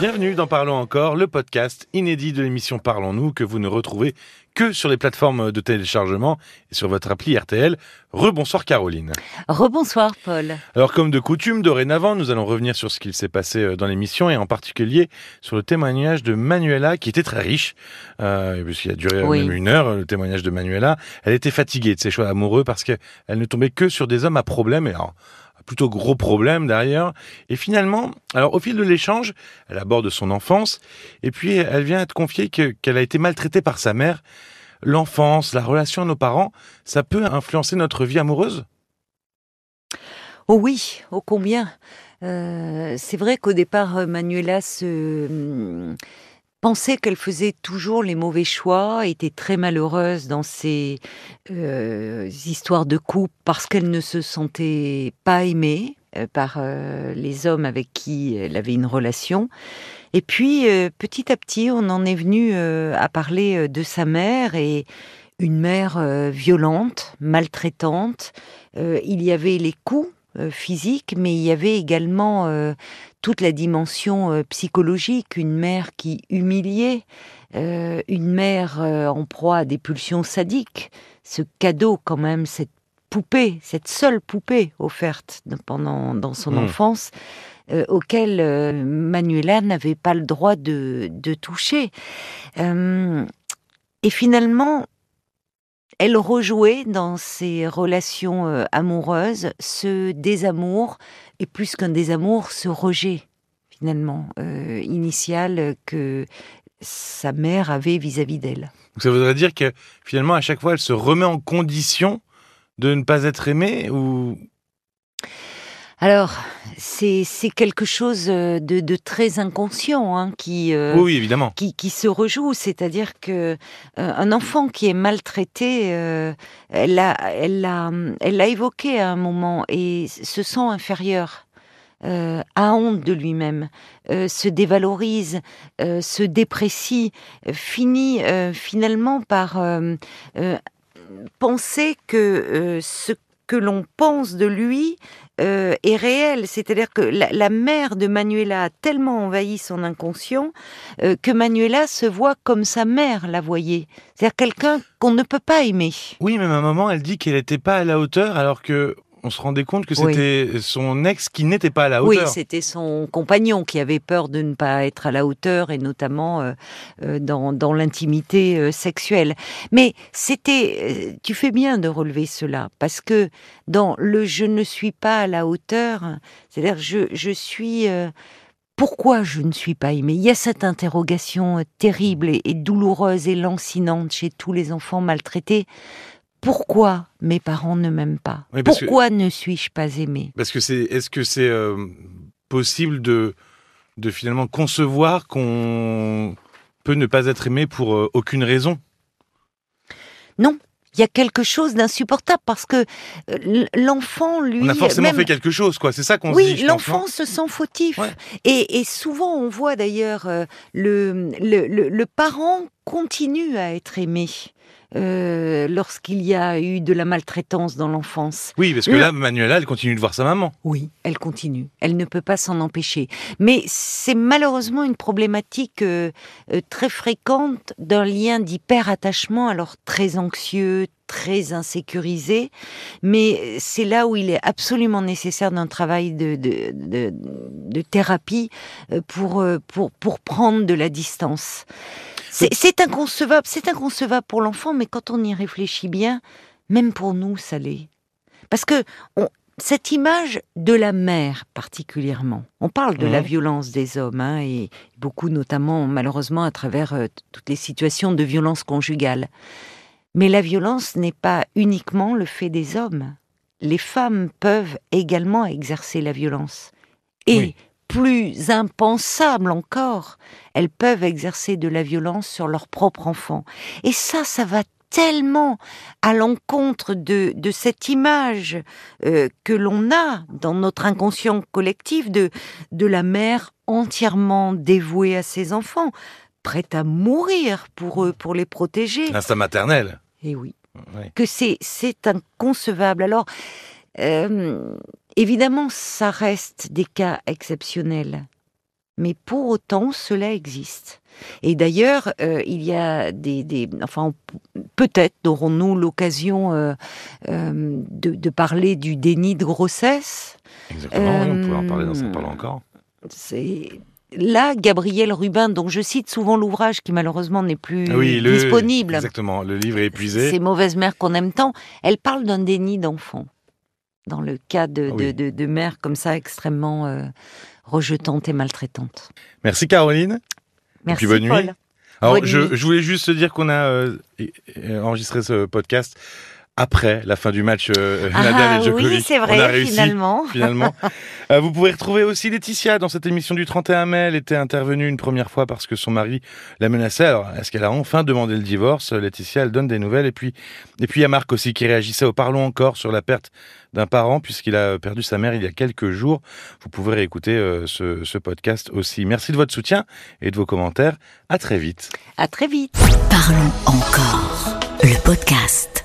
Bienvenue dans Parlons encore, le podcast inédit de l'émission Parlons-nous que vous ne retrouvez que sur les plateformes de téléchargement et sur votre appli RTL. Rebonsoir Caroline. Rebonsoir Paul. Alors comme de coutume, dorénavant, nous allons revenir sur ce qu'il s'est passé euh, dans l'émission et en particulier sur le témoignage de Manuela qui était très riche, euh, puisqu'il a duré Oui. même une heure le témoignage de Manuela. Elle était fatiguée de ses choix amoureux parce qu'elle ne tombait que sur des hommes à problème et alors, plutôt gros problème derrière. Et finalement, alors au fil de l'échange, elle aborde son enfance et puis elle vient te confier que- qu'elle a été maltraitée par sa mère. L'enfance, la relation à nos parents, ça peut influencer notre vie amoureuse? Oh oui, ô combien. Euh, c'est vrai qu'au départ, euh, Manuela se hum, pensait qu'elle faisait toujours les mauvais choix, était très malheureuse dans ses euh, histoires de couple parce qu'elle ne se sentait pas aimée par les hommes avec qui elle avait une relation. Et puis, euh, petit à petit, on en est venu euh, à parler euh, de sa mère et une mère violente, maltraitante. Il y avait les coups physiques, mais il y avait également euh, toute la dimension euh, psychologique, une mère qui humiliait, euh, une mère en proie à des pulsions sadiques. Ce cadeau quand même, cette poupée, cette seule poupée offerte pendant dans son Mm. enfance, euh, auquel euh, Manuela n'avait pas le droit de, toucher. Euh, et finalement, elle rejouait dans ses relations euh, amoureuses ce désamour, et plus qu'un désamour, ce rejet, finalement, initial que sa mère avait vis-à-vis d'elle. Donc ça voudrait dire que finalement, à chaque fois, elle se remet en condition de ne pas être aimée ou Alors, c'est quelque chose euh, de, de très inconscient hein, qui, euh, oui, évidemment. qui, qui se rejoue, c'est-à-dire que euh, un enfant qui est maltraité, euh, elle l'a, elle l'a, elle l'a évoqué à un moment et se sent inférieur, euh, a honte de lui-même, euh, se dévalorise, euh, se déprécie, finit finalement par penser que ce que l'on pense de lui euh, est réel. C'est-à-dire que la, mère de Manuela a tellement envahi son inconscient euh, que Manuela se voit comme sa mère la voyait. C'est-à-dire quelqu'un qu'on ne peut pas aimer. Oui, mais ma maman, elle dit qu'elle n'était pas à la hauteur alors que on se rendait compte que Oui. c'était son ex qui n'était pas à la Oui, hauteur. c'était son compagnon qui avait peur de ne pas être à la hauteur et notamment euh, euh, dans, dans l'intimité euh, sexuelle. Mais c'était, euh, tu fais bien de relever cela parce que dans le je ne suis pas à la hauteur, c'est-à-dire je, je suis pourquoi je ne suis pas aimée? Il y a cette interrogation terrible et douloureuse et lancinante chez tous les enfants maltraités. Pourquoi mes parents ne m'aiment pas? Oui, que- Pourquoi ne suis-je pas aimée? Parce que c'est, est-ce que c'est euh, possible de, de finalement concevoir qu'on peut ne pas être aimé pour euh, aucune raison? Non, il y a quelque chose d'insupportable parce que euh, l'enfant, lui, On a forcément même- fait quelque chose, quoi. C'est ça qu'on se oui, dit. je pense, non l'enfant se sent fautif. Ouais. Et, et souvent, on voit d'ailleurs le, le, le- le parent continue à être aimé euh, lorsqu'il y a eu de la maltraitance dans l'enfance. Oui, parce que là, Manuela, elle continue de voir sa maman. Oui, elle continue. Elle ne peut pas s'en empêcher. Mais c'est malheureusement une problématique euh, euh, très fréquente d'un lien d'hyper-attachement, alors très anxieux, très insécurisé. Mais c'est là où il est absolument nécessaire d'un travail de, de, de, de thérapie euh, pour, pour, pour prendre de la distance. C'est inconcevable, c'est inconcevable pour l'enfant, mais quand on y réfléchit bien, même pour nous, ça l'est. Parce que on, cette image de la mère particulièrement, on parle de la violence des hommes, hein, et beaucoup notamment malheureusement à travers euh, toutes les situations de violence conjugale. Mais la violence n'est pas uniquement le fait des hommes. Les femmes peuvent également exercer la violence. Et Oui. Plus impensable encore, elles peuvent exercer de la violence sur leur propre enfant. Et ça, ça va tellement à l'encontre de, de cette image euh, que l'on a dans notre inconscient collectif de, de la mère entièrement dévouée à ses enfants, prête à mourir pour eux, pour les protéger. L'instinct maternel. Et oui Ouais. que c'est c'est inconcevable. Alors euh, évidemment, ça reste des cas exceptionnels, mais pour autant, cela existe. Et d'ailleurs, euh, il y a des, des enfin, peut-être aurons-nous l'occasion euh, euh, de, de, parler du déni de grossesse. Exactement, oui, on pourrait en parler dans cette parole encore. C'est là, Gabrielle Rubin, dont je cite souvent l'ouvrage qui malheureusement n'est plus oui, le, disponible. Exactement, le livre est épuisé. Ces mauvaises mères qu'on aime tant. Elle parle d'un déni d'enfant. Dans le cas de, ah de, de, mères comme ça extrêmement euh, rejetantes et maltraitantes. Merci Caroline. Merci et puis bonne Paul. nuit. Alors, je, je, voulais juste te dire qu'on a euh, enregistré ce podcast après la fin du match euh, ah, Nadal et Djokovic. Oui, c'est vrai, On a réussi, finalement. finalement. euh, vous pouvez retrouver aussi Laetitia dans cette émission du 31 mai. Elle était intervenue une première fois parce que son mari la menaçait. Alors, est-ce qu'elle a enfin demandé le divorce? Laetitia, elle donne des nouvelles. Et puis, et puis il y a Marc aussi qui réagissait au Parlons encore sur la perte d'un parent puisqu'il a perdu sa mère il y a quelques jours. Vous pouvez réécouter euh, ce, ce podcast aussi. Merci de votre soutien et de vos commentaires. À très vite. À très vite. Parlons encore. Le podcast.